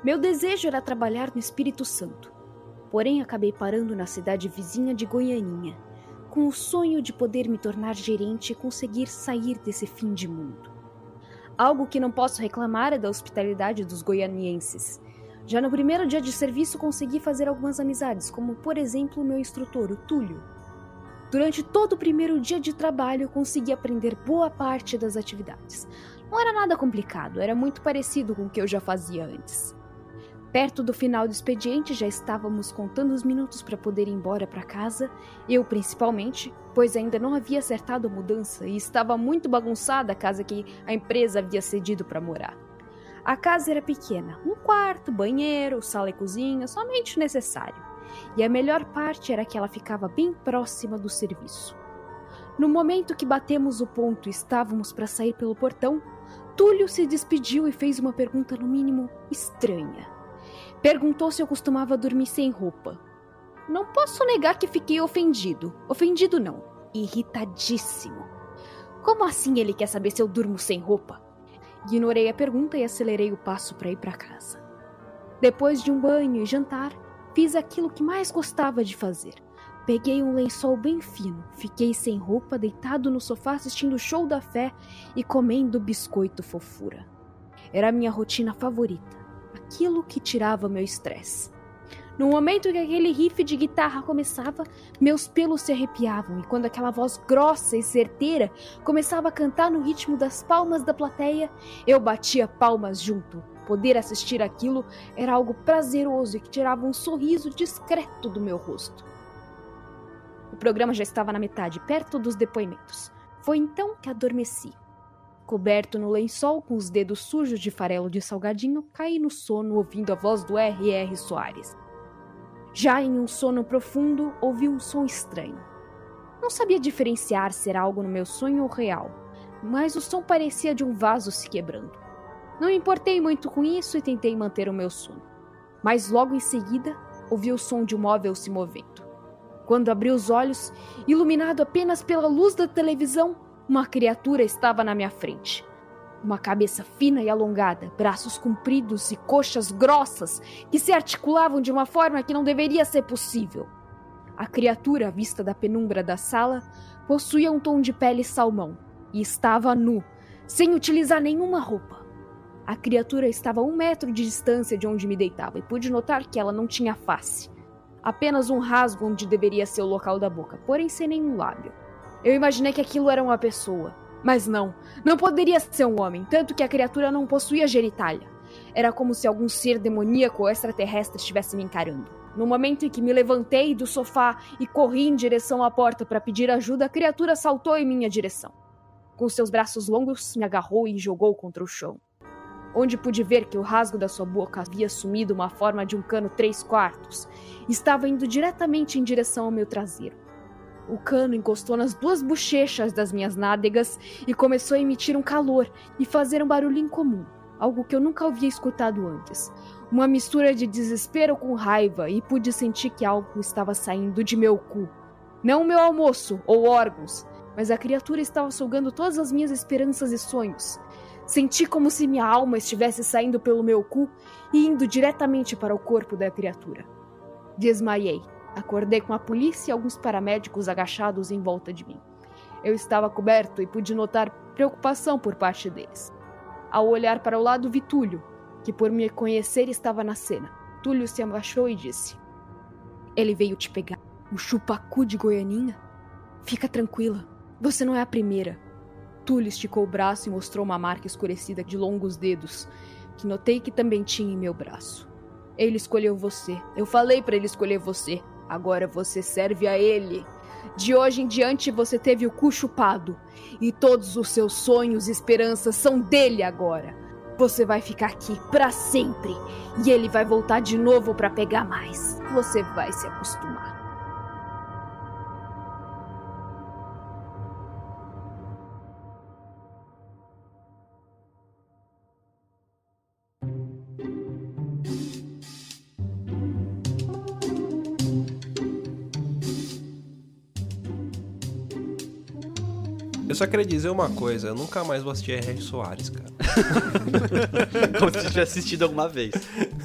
Meu desejo era trabalhar no Espírito Santo, porém acabei parando na cidade vizinha de Goianinha, com o sonho de poder me tornar gerente e conseguir sair desse fim de mundo. Algo que não posso reclamar é da hospitalidade dos goianienses. Já no primeiro dia de serviço consegui fazer algumas amizades, como por exemplo meu instrutor, o Túlio. Durante todo o primeiro dia de trabalho consegui aprender boa parte das atividades. Não era nada complicado, era muito parecido com o que eu já fazia antes. Perto do final do expediente, já estávamos contando os minutos para poder ir embora para casa, eu principalmente, pois ainda não havia acertado a mudança e estava muito bagunçada a casa que a empresa havia cedido para morar. A casa era pequena, um quarto, banheiro, sala e cozinha, somente o necessário. E a melhor parte era que ela ficava bem próxima do serviço. No momento que batemos o ponto e estávamos para sair pelo portão, Túlio se despediu e fez uma pergunta no mínimo estranha. Perguntou se eu costumava dormir sem roupa. Não posso negar que fiquei ofendido. Ofendido não, irritadíssimo. Como assim ele quer saber se eu durmo sem roupa? Ignorei a pergunta e acelerei o passo para ir para casa. Depois de um banho e jantar, fiz aquilo que mais gostava de fazer. Peguei um lençol bem fino, fiquei sem roupa, deitado no sofá assistindo o show da fé e comendo biscoito fofura. Era a minha rotina favorita aquilo que tirava meu estresse. No momento que aquele riff de guitarra começava, meus pelos se arrepiavam, e quando aquela voz grossa e certeira começava a cantar no ritmo das palmas da plateia, eu batia palmas junto. Poder assistir aquilo era algo prazeroso e que tirava um sorriso discreto do meu rosto. O programa já estava na metade, perto dos depoimentos. Foi então que adormeci. Coberto no lençol, com os dedos sujos de farelo de salgadinho, caí no sono ouvindo a voz do R.R. Soares. Já em um sono profundo, ouvi um som estranho. Não sabia diferenciar se era algo no meu sonho ou real, mas o som parecia de um vaso se quebrando. Não me importei muito com isso e tentei manter o meu sono. Mas logo em seguida, ouvi o som de um móvel se movendo. Quando abri os olhos, iluminado apenas pela luz da televisão, uma criatura estava na minha frente. Uma cabeça fina e alongada, braços compridos e coxas grossas que se articulavam de uma forma que não deveria ser possível. A criatura, vista da penumbra da sala, possuía um tom de pele salmão e estava nu, sem utilizar nenhuma roupa. A criatura estava a um metro de distância de onde me deitava e pude notar que ela não tinha face. Apenas um rasgo onde deveria ser o local da boca, porém sem nenhum lábio. Eu imaginei que aquilo era uma pessoa. Mas não, não poderia ser um homem, tanto que a criatura não possuía genitália. Era como se algum ser demoníaco ou extraterrestre estivesse me encarando. No momento em que me levantei do sofá e corri em direção à porta para pedir ajuda, a criatura saltou em minha direção. Com seus braços longos, me agarrou e jogou contra o chão. Onde pude ver que o rasgo da sua boca havia assumido uma forma de um cano três quartos, estava indo diretamente em direção ao meu traseiro. O cano encostou nas duas bochechas das minhas nádegas e começou a emitir um calor e fazer um barulho incomum, algo que eu nunca havia escutado antes. Uma mistura de desespero com raiva e pude sentir que algo estava saindo de meu cu. Não meu almoço ou órgãos, mas a criatura estava sugando todas as minhas esperanças e sonhos. Senti como se minha alma estivesse saindo pelo meu cu e indo diretamente para o corpo da criatura. Desmaiei. Acordei com a polícia e alguns paramédicos agachados em volta de mim. Eu estava coberto e pude notar preocupação por parte deles. Ao olhar para o lado, vi Túlio, que por me conhecer estava na cena. Túlio se abaixou e disse: Ele veio te pegar. O chupacu de Goianinha? Fica tranquila, você não é a primeira. Túlio esticou o braço e mostrou uma marca escurecida de longos dedos, que notei que também tinha em meu braço. Ele escolheu você. Eu falei para ele escolher você. Agora você serve a ele. De hoje em diante você teve o cu chupado. E todos os seus sonhos e esperanças são dele agora. Você vai ficar aqui para sempre. E ele vai voltar de novo para pegar mais. Você vai se acostumar. Só queria dizer uma coisa, eu nunca mais vou assistir R.R. Soares, cara. Como se tivesse assistido alguma vez.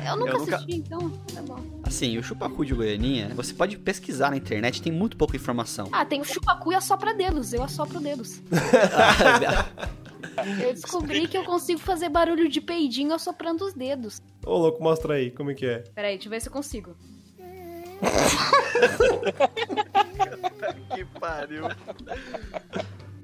Eu nunca Eu nunca- assisti, então tá bom. Assim, o chupacu de Goianinha, você pode pesquisar na internet, tem muito pouca informação. Ah, tem o chupacu e assopra dedos. Eu assopro dedos. Eu descobri que eu consigo fazer barulho de peidinho assoprando os dedos. Ô, louco, mostra aí, como é que é? Peraí, deixa eu ver se eu consigo. Que pariu.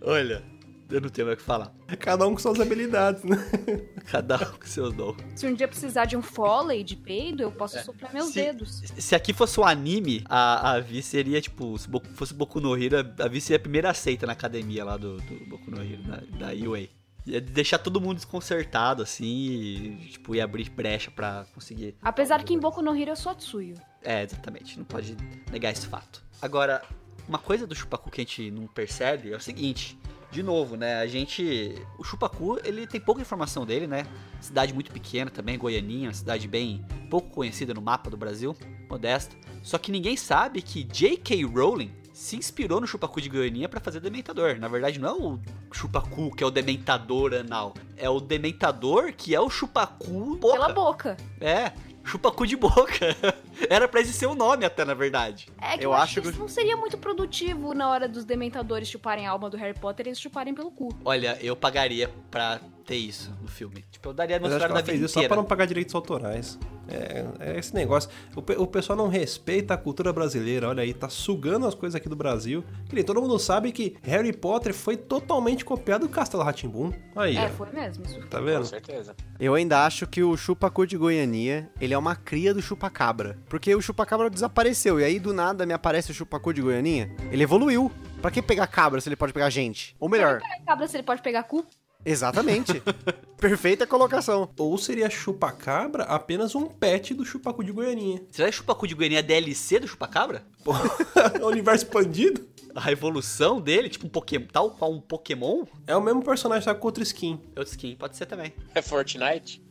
Olha, eu não tenho mais o que falar. Cada um com suas habilidades, né? Cada um com seus dons. Se um dia precisar de um foley de peido, eu posso soprar meus Se- dedos. Se aqui fosse um anime, a, a Vi seria, tipo, se Boku- fosse Boku no Hero, a Vi seria a primeira aceita na academia lá do, do Boku no Hero, da, da UA. Ia deixar todo mundo desconcertado, assim, e, tipo, ia abrir brecha pra conseguir. Apesar que em Boku no Hero eu sou Tsuyu. É, exatamente, não pode negar esse fato. Agora, uma coisa do Chupacu que a gente não percebe é o seguinte. De novo, né? A gente. O Chupacu, ele tem pouca informação dele, né? Cidade muito pequena também, Goianinha, uma cidade bem pouco conhecida no mapa do Brasil, modesta. Só que ninguém sabe que J.K. Rowling se inspirou no Chupacu de Goianinha pra fazer Dementador. Na verdade, não é o Chupacu que é o Dementador anal. É o Dementador que é o Chupacu boca. Pela boca. É, chupacu de boca. Era pra esse ser o nome até, na verdade. É que Eu eu, acho que isso não seria muito produtivo na hora dos dementadores chuparem a alma do Harry Potter e eles chuparem pelo cu. Olha, eu pagaria pra ter isso no filme. Tipo, eu daria meu Mas acho que salário da vida fez isso só pra não pagar direitos autorais. É, é esse negócio. O, o pessoal não respeita a cultura brasileira. Olha aí, tá sugando as coisas aqui do Brasil. Que todo mundo sabe que Harry Potter foi totalmente copiado do Castelo Ratimbum. Aí, É, ó. foi mesmo. Isso. Tá Com vendo? certeza. Eu ainda acho que o chupacu de Goiania, ele é uma cria do chupacabra. Porque o chupacabra desapareceu, e aí do nada me aparece o chupacu de Goianinha. Ele evoluiu. Pra que pegar cabra se ele pode pegar gente? Ou melhor, Ai, cabra, se ele pode pegar cu? Exatamente. Perfeita colocação. Ou seria chupacabra apenas um pet do chupacu de Goianinha. Será que chupacu de Goiânia é DLC do chupacabra? Pô, universo expandido? A evolução dele, tipo um Pokémon, tal qual um Pokémon? É o mesmo personagem, só com outra skin. Outro skin, pode ser também. É Fortnite?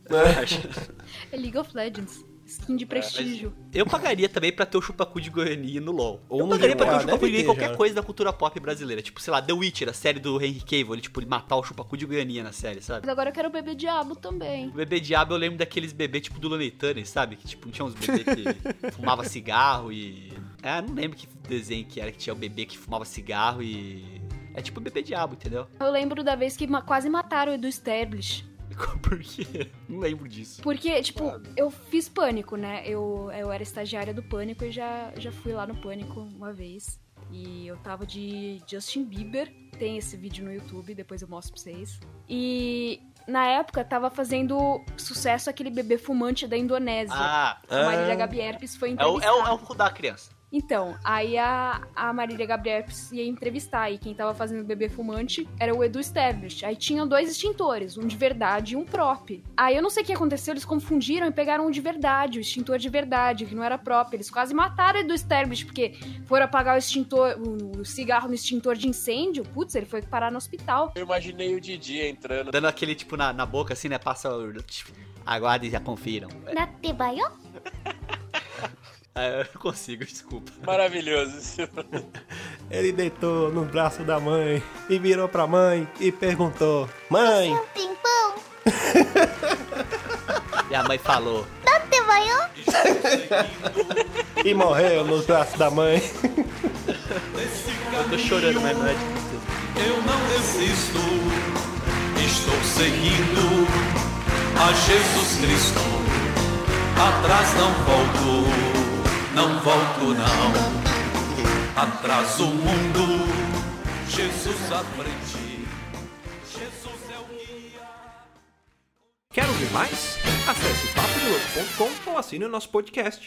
É League of Legends. Skin de prestígio. Eu pagaria também pra ter o chupacu de Goiânia no LoL. Ou eu pagaria pra ter o chupacu deve de Goiânia em ter qualquer já. coisa da cultura pop brasileira. Tipo, sei lá, The Witcher, a série do Henry Cavill. Ele, tipo, ele matar o chupacu de Goiânia na série, sabe? Mas agora eu quero beber diabo também. O bebê diabo eu lembro daqueles bebês tipo do Looney Tunes, sabe? Que tipo, tinha uns bebês que fumava cigarro e. É, não lembro que desenho que era que tinha o bebê que fumava cigarro e. É tipo bebê diabo, entendeu? Eu lembro da vez que quase mataram o Edu Stablish. Por quê? Não lembro disso. Porque, tipo, eu fiz pânico, né? Eu, eu era estagiária do pânico e já, já fui lá no pânico uma vez. E eu tava de Justin Bieber. Tem esse vídeo no YouTube, depois eu mostro pra vocês. E na época tava fazendo sucesso aquele bebê fumante da Indonésia. Ah, a Marília Gabierpes foi é o, é, o, é o da criança. Então, aí a, a Marília Gabriels ia entrevistar e quem tava fazendo o bebê fumante era o Edu Stablish. Aí tinham dois extintores, um de verdade e um prop. Aí eu não sei o que aconteceu, eles confundiram e pegaram um de verdade, o extintor de verdade, que não era prop. Eles quase mataram o Edu Stablish, porque foram apagar o extintor, o, o cigarro no extintor de incêndio. Putz, ele foi parar no hospital. Eu imaginei o Didi entrando. Dando aquele tipo na, na boca assim, né? Passa o. tipo, Aguardem e já confiram. Nate bayo? Ah, eu não consigo, desculpa. Maravilhoso. Ele deitou no braço da mãe e virou pra mãe e perguntou: Mãe, Um pimpão? E a mãe falou. Nate bayo? e morreu no braço da mãe. Eu tô chorando, mas não é. Eu não resisto, estou seguindo a Jesus Cristo. Atrás não volto, não volto não. Atrás o mundo, Jesus à frente. Jesus é o guia. Quer ouvir mais? Acesse papodelouco.com ou assine o nosso podcast.